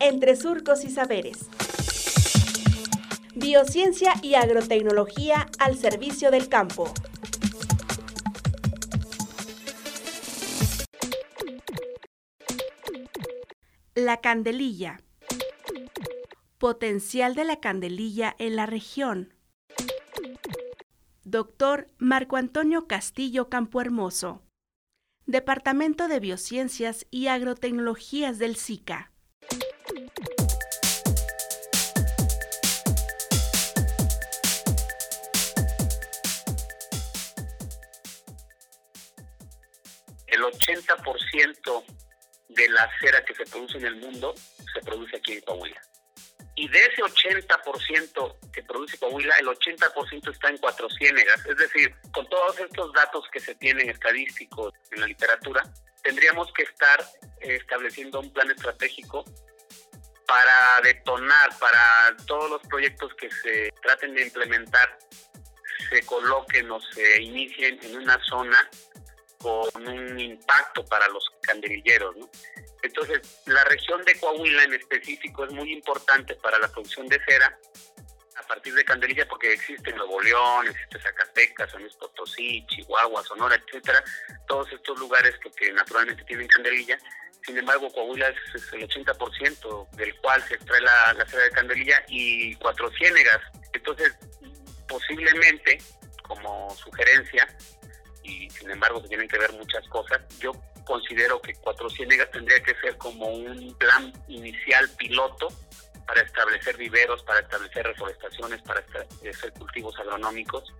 entre surcos y saberes. Biociencia y agrotecnología al servicio del campo. La candelilla. Potencial de la candelilla en la región. Doctor Marco Antonio Castillo Campohermoso. Departamento de Biociencias y Agrotecnologías del SICA. El 80% de la cera que se produce en el mundo se produce aquí en Coahuila. Y de ese 80% que produce Coahuila, el 80% está en Cuatro Ciénegas. Es decir, con todos estos datos que se tienen estadísticos en la literatura, tendríamos que estar eh, estableciendo un plan estratégico para detonar, para todos los proyectos que se traten de implementar, se coloquen o se inicien en una zona con un impacto para los candelilleros. ¿no? Entonces, la región de Coahuila en específico es muy importante para la producción de cera a partir de Candelilla porque existe Nuevo León, existe Zacatecas, San Luis Potosí, Chihuahua, Sonora, etcétera, todos estos lugares que, naturalmente tienen Candelilla. Sin embargo, Coahuila es, el 80% del cual se extrae la, la cera de Candelilla y Cuatro Ciénegas. Entonces, posiblemente, como sugerencia, y sin embargo se tienen que ver muchas cosas. Yo considero que Cuatro Ciénegas tendría que ser como un plan inicial piloto para establecer viveros, para establecer reforestaciones, para establecer cultivos agronómicos,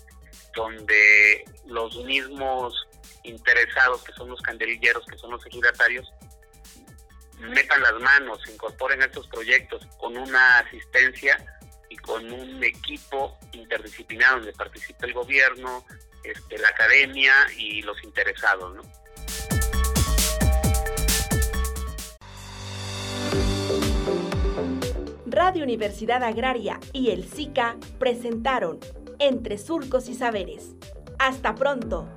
donde los mismos interesados, que son los candelilleros, que son los ejidatarios, metan las manos, incorporen estos proyectos con una asistencia y con un equipo interdisciplinar donde participe el gobierno, este, la academia y los interesados. Radio Universidad Agraria y el SICA presentaron Entre Surcos y Saberes. Hasta pronto.